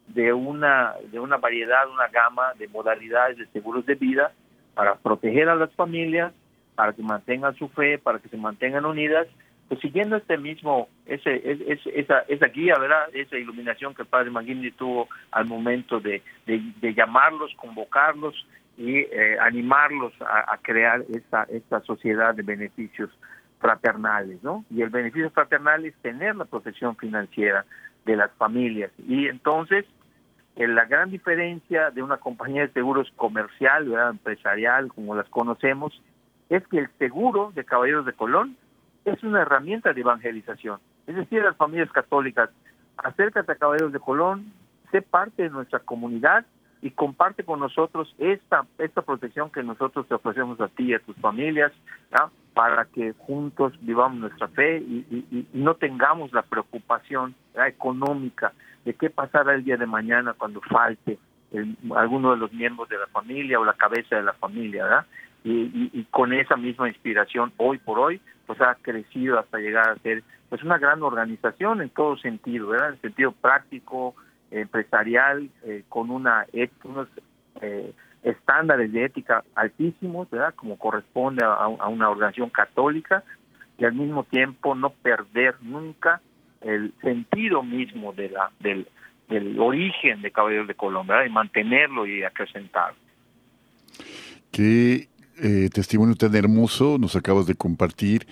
de una, de una variedad, una gama de modalidades de seguros de vida para proteger a las familias, para que mantengan su fe, para que se mantengan unidas, pues siguiendo este mismo, ese, esa, esa guía, ¿verdad? Esa iluminación que el padre McGinley tuvo al momento de, de, llamarlos, convocarlos y eh, animarlos a, crear esta, esta sociedad de beneficios fraternales, ¿no? Y el beneficio fraternal es tener la protección financiera de las familias. Y entonces, la gran diferencia de una compañía de seguros comercial, empresarial, como las conocemos, es que el seguro de Caballeros de Colón es una herramienta de evangelización. Es decir, las familias católicas, acércate a Caballeros de Colón, sé parte de nuestra comunidad y comparte con nosotros esta, esta protección que nosotros te ofrecemos a ti y a tus familias, para que juntos vivamos nuestra fe y, no tengamos la preocupación económica de qué pasará el día de mañana cuando falte alguno de los miembros de la familia o la cabeza de la familia, ¿verdad? Y, con esa misma inspiración hoy por hoy, pues ha crecido hasta llegar a ser pues una gran organización en todo sentido, ¿verdad? En sentido práctico, empresarial, eh, con una unos eh, estándares de ética altísimos, ¿verdad? Como corresponde a, una organización católica y al mismo tiempo no perder nunca el sentido mismo de la del, del origen de Caballeros de Colombia y mantenerlo y acrecentarlo. Qué eh, testimonio tan hermoso nos acabas de compartir,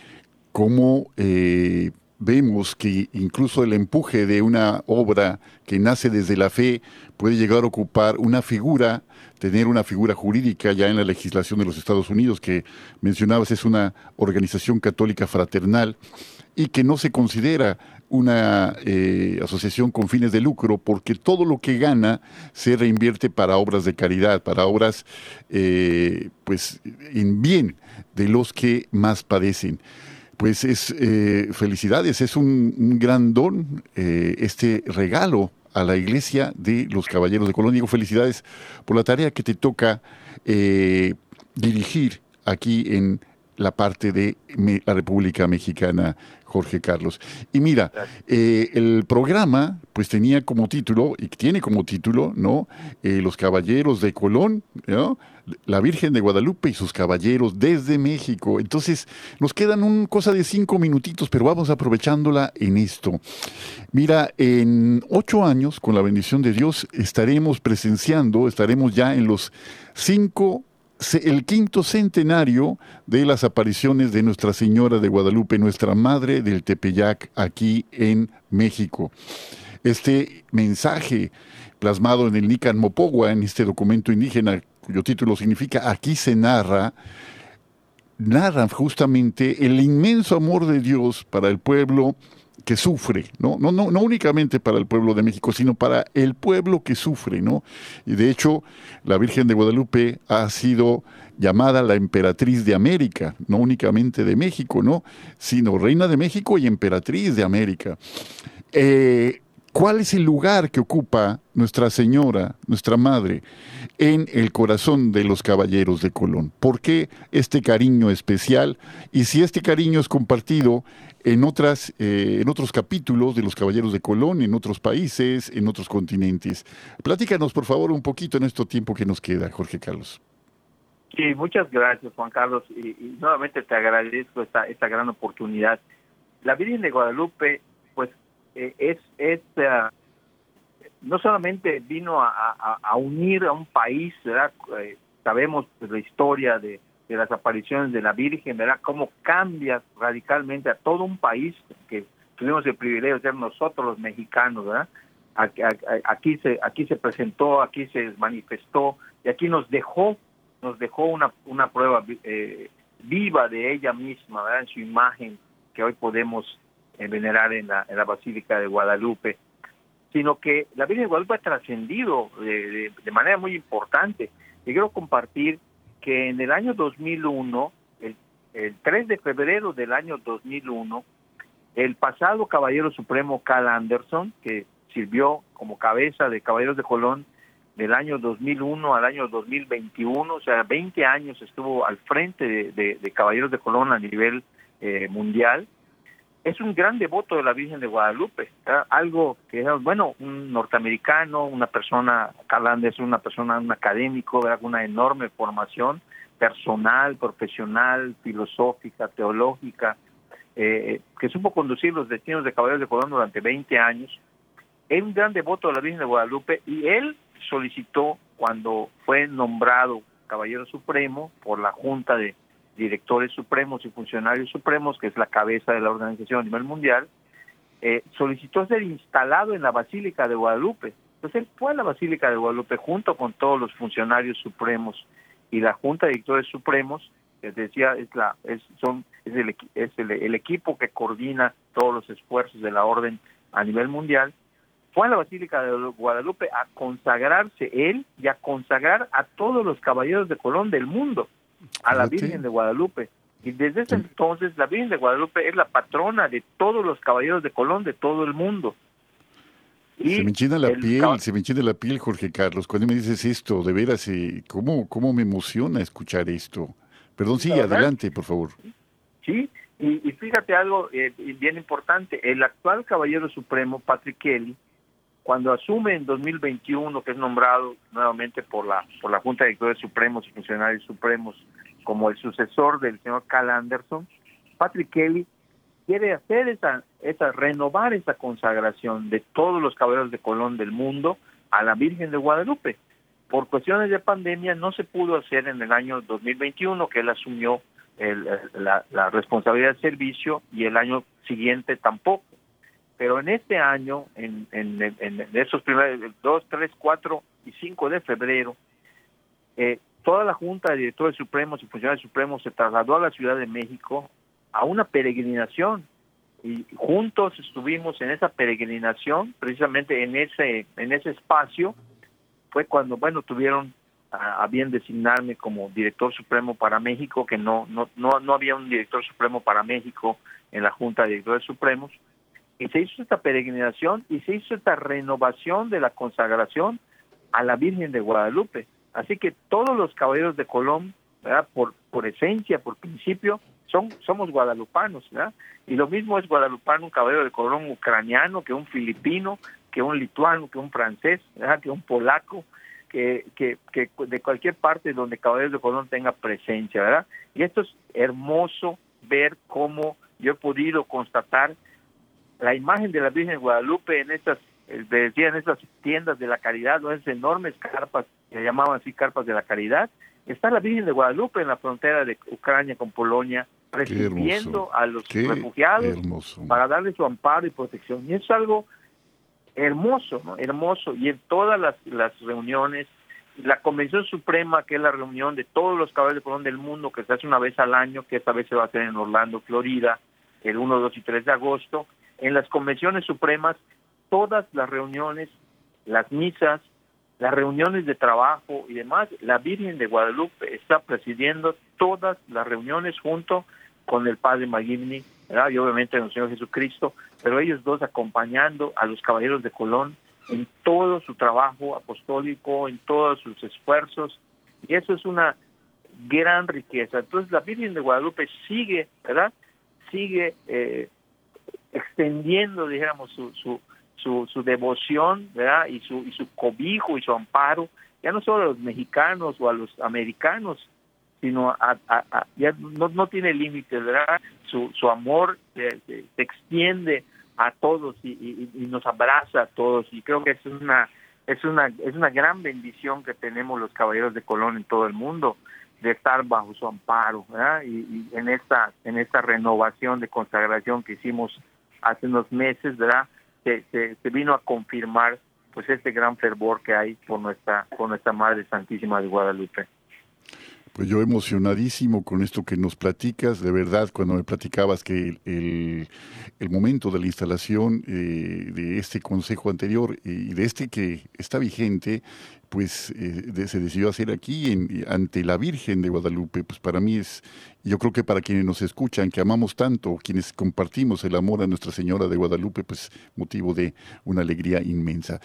cómo eh, vemos que incluso el empuje de una obra que nace desde la fe puede llegar a ocupar una figura, tener una figura jurídica ya en la legislación de los Estados Unidos, que mencionabas es una organización católica fraternal y que no se considera una eh, asociación con fines de lucro porque todo lo que gana se reinvierte para obras de caridad, para obras eh, pues en bien de los que más padecen. Pues es eh, felicidades, es un, gran don este regalo a la iglesia de los Caballeros de Colón. Digo felicidades por la tarea que te toca dirigir aquí en la parte de la República Mexicana, Jorge Carlos. Y mira, eh, el programa pues tenía como título, y tiene como título, ¿no? Eh, los Caballeros de Colón, ¿no? La Virgen de Guadalupe y sus caballeros desde México. Entonces, nos quedan un cosa de cinco minutitos, pero vamos aprovechándola en esto. Mira, en ocho años, con la bendición de Dios, estaremos presenciando, estaremos ya en los cinco el quinto centenario de las apariciones de Nuestra Señora de Guadalupe, nuestra Madre del Tepeyac, aquí en México. Este mensaje plasmado en el Nican Mopogua, en este documento indígena, cuyo título significa Aquí se narra, narra justamente el inmenso amor de Dios para el pueblo que sufre, ¿no? No, no, no únicamente para el pueblo de México, sino para el pueblo que sufre, ¿no? Y de hecho, la Virgen de Guadalupe ha sido llamada la emperatriz de América, no únicamente de México, ¿no? Sino reina de México y emperatriz de América. Eh, ¿Cuál es el lugar que ocupa Nuestra Señora, nuestra Madre, en el corazón de los caballeros de Colón? ¿Por qué este cariño especial? Y si este cariño es compartido en, otras, eh, en otros capítulos de los Caballeros de Colón, en otros países, en otros continentes. Platícanos, por favor, un poquito en este tiempo que nos queda, Jorge Carlos. Sí, muchas gracias, Juan Carlos, y, nuevamente te agradezco esta, esta gran oportunidad. La Virgen de Guadalupe, eh, es, es uh, no solamente vino a, unir a un país. Eh, sabemos pues, la historia de, de las apariciones de la Virgen, ¿verdad? Cómo cambia radicalmente a todo un país que tuvimos el privilegio de ser nosotros los mexicanos, ¿verdad? Aquí se aquí se presentó, aquí se manifestó y aquí nos dejó nos dejó una una prueba eh, viva de ella misma, ¿verdad? En su imagen que hoy podemos eh, venerar en la, en la Basílica de Guadalupe, sino que la Virgen de Guadalupe ha trascendido de, de manera muy importante. Y quiero compartir que en el año 2001, el, el 3 de febrero del año 2001, el pasado Caballero Supremo Cal Anderson, que sirvió como cabeza de Caballeros de Colón del año 2001 al año 2021, o sea, 20 años estuvo al frente de, de, Caballeros de Colón a nivel eh, mundial, es un gran devoto de la Virgen de Guadalupe, algo que es, bueno, un norteamericano, una persona, Carl es una persona, un académico, con una enorme formación personal, profesional, filosófica, teológica, eh, que supo conducir los destinos de Caballeros de Colón durante 20 años. Es un gran devoto de la Virgen de Guadalupe y él solicitó cuando fue nombrado Caballero Supremo por la Junta de directores supremos y funcionarios supremos, que es la cabeza de la organización a nivel mundial, eh, solicitó ser instalado en la Basílica de Guadalupe. Entonces él fue a la Basílica de Guadalupe junto con todos los funcionarios supremos y la Junta de Directores Supremos, que decía, es, la, es, son, es, el, es el, equipo que coordina todos los esfuerzos de la orden a nivel mundial, fue a la Basílica de Guadalupe a consagrarse él y a consagrar a todos los caballeros de Colón del mundo a la Virgen de Guadalupe. Y desde ese entonces la Virgen de Guadalupe es la patrona de todos los caballeros de Colón de todo el mundo. Y se me enchina la piel, se me enchina la piel, Jorge Carlos. Cuando me dices esto, de veras, eh, ¿cómo, ¿cómo me emociona escuchar esto? Perdón, sí, adelante, por favor. Sí, y, fíjate algo eh, bien importante. El actual caballero supremo, Patrick Kelly, cuando asume en 2021, que es nombrado nuevamente por la, por la Junta de Directores Supremos y Funcionarios Supremos como el sucesor del señor Cal Anderson, Patrick Kelly quiere hacer esa, esa, renovar esa consagración de todos los caballeros de Colón del mundo a la Virgen de Guadalupe. Por cuestiones de pandemia no se pudo hacer en el año 2021, que él asumió la, la responsabilidad del servicio, y el año siguiente tampoco. Pero en este año, en, esos primeros 2, 3, 4 y 5 de febrero, eh, toda la Junta de Directores Supremos y Funcionarios Supremos se trasladó a la Ciudad de México a una peregrinación. Y juntos estuvimos en esa peregrinación, precisamente en ese en ese espacio. Fue cuando bueno tuvieron a, bien designarme como director supremo para México, que no no no no había un director supremo para México en la Junta de Directores Supremos y se hizo esta peregrinación y se hizo esta renovación de la consagración a la Virgen de Guadalupe. Así que todos los caballeros de Colón, ¿verdad? Por, por esencia, por principio, son, somos guadalupanos, ¿verdad? Y lo mismo es guadalupano un caballero de Colón ucraniano, que un filipino, que un lituano, que un francés, ¿verdad? que un polaco, que, que, que de cualquier parte donde Caballeros de Colón tenga presencia, ¿verdad? Y esto es hermoso ver cómo yo he podido constatar la imagen de la Virgen de Guadalupe en estas, eh, decían estas tiendas de la caridad, ¿no? esas enormes carpas, que llamaban así carpas de la caridad, está la Virgen de Guadalupe en la frontera de Ucrania con Polonia, recibiendo a los refugiados para darle su amparo y protección. Y es algo hermoso, ¿no? Hermoso. Y en todas las, las reuniones, la Convención Suprema, que es la reunión de todos los caballeros de Colón del mundo, que se hace una vez al año, que esta vez se va a hacer en Orlando, Florida, el 1, 2 y 3 de agosto, en las convenciones supremas, todas las reuniones, las misas, las reuniones de trabajo y demás, la Virgen de Guadalupe está presidiendo todas las reuniones junto con el Padre Magimni, y obviamente el Señor Jesucristo, pero ellos dos acompañando a los caballeros de Colón en todo su trabajo apostólico, en todos sus esfuerzos, y eso es una gran riqueza. Entonces la Virgen de Guadalupe sigue, ¿verdad? Sigue eh, extendiendo, dijéramos, su, su, su, su, devoción, ¿verdad? Y su, y su cobijo y su amparo, ya no solo a los mexicanos o a los americanos, sino a, ya no, no tiene límites, ¿verdad? Su, su amor se, se, extiende a todos y, y, nos abraza a todos y creo que es una es una es una gran bendición que tenemos los caballeros de Colón en todo el mundo de estar bajo su amparo ¿verdad? Y, y en esta en esta renovación de consagración que hicimos hace unos meses, ¿verdad? Se, vino a confirmar pues este gran fervor que hay por nuestra, por nuestra Madre Santísima de Guadalupe. Pues yo emocionadísimo con esto que nos platicas, de verdad, cuando me platicabas que el, el, momento de la instalación eh, de este consejo anterior y de este que está vigente, pues eh, se decidió hacer aquí en, ante la Virgen de Guadalupe, pues para mí es, yo creo que para quienes nos escuchan, que amamos tanto, quienes compartimos el amor a Nuestra Señora de Guadalupe, pues motivo de una alegría inmensa.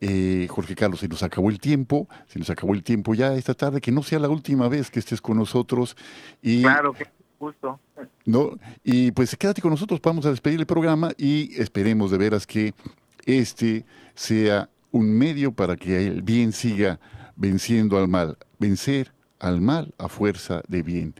Eh, Jorge Carlos, se nos acabó el tiempo, se nos acabó el tiempo ya esta tarde, que no sea la última vez que estés con nosotros. Y, claro, que justo. ¿no? Y pues quédate con nosotros, vamos a despedir el programa y esperemos de veras que este sea un medio para que el bien siga venciendo al mal, vencer al mal a fuerza de bien.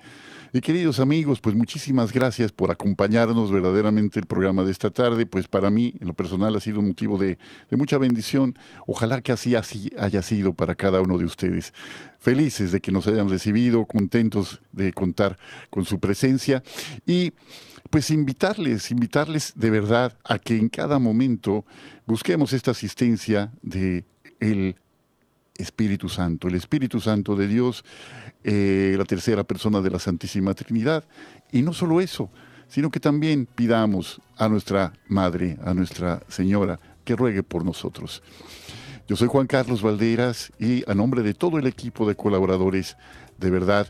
Y queridos amigos, pues muchísimas gracias por acompañarnos verdaderamente el programa de esta tarde. Pues para mí, en lo personal, ha sido un motivo de, de mucha bendición. Ojalá que así, así haya sido para cada uno de ustedes. Felices de que nos hayan recibido, contentos de contar con su presencia y pues invitarles, invitarles de verdad a que en cada momento busquemos esta asistencia de el Espíritu Santo, el Espíritu Santo de Dios, eh, la tercera persona de la Santísima Trinidad. Y no solo eso, sino que también pidamos a nuestra Madre, a nuestra Señora, que ruegue por nosotros. Yo soy Juan Carlos Valderas y a nombre de todo el equipo de colaboradores, de verdad,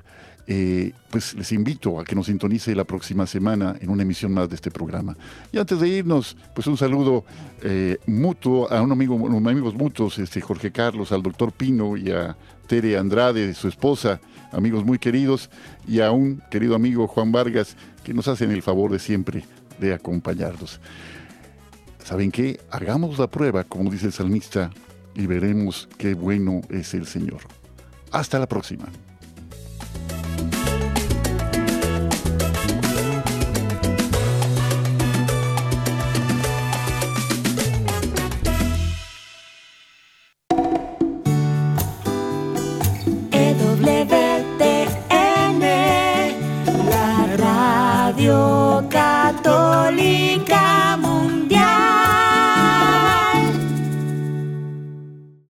eh, pues les invito a que nos sintonice la próxima semana en una emisión más de este programa. Y antes de irnos, pues un saludo eh, mutuo a un amigo, unos amigos mutuos, este Jorge Carlos, al doctor Pino y a Tere Andrade, su esposa, amigos muy queridos, y a un querido amigo Juan Vargas, que nos hacen el favor de siempre de acompañarnos. ¿saben qué? Hagamos la prueba, como dice el salmista, y veremos qué bueno es el Señor. Hasta la próxima.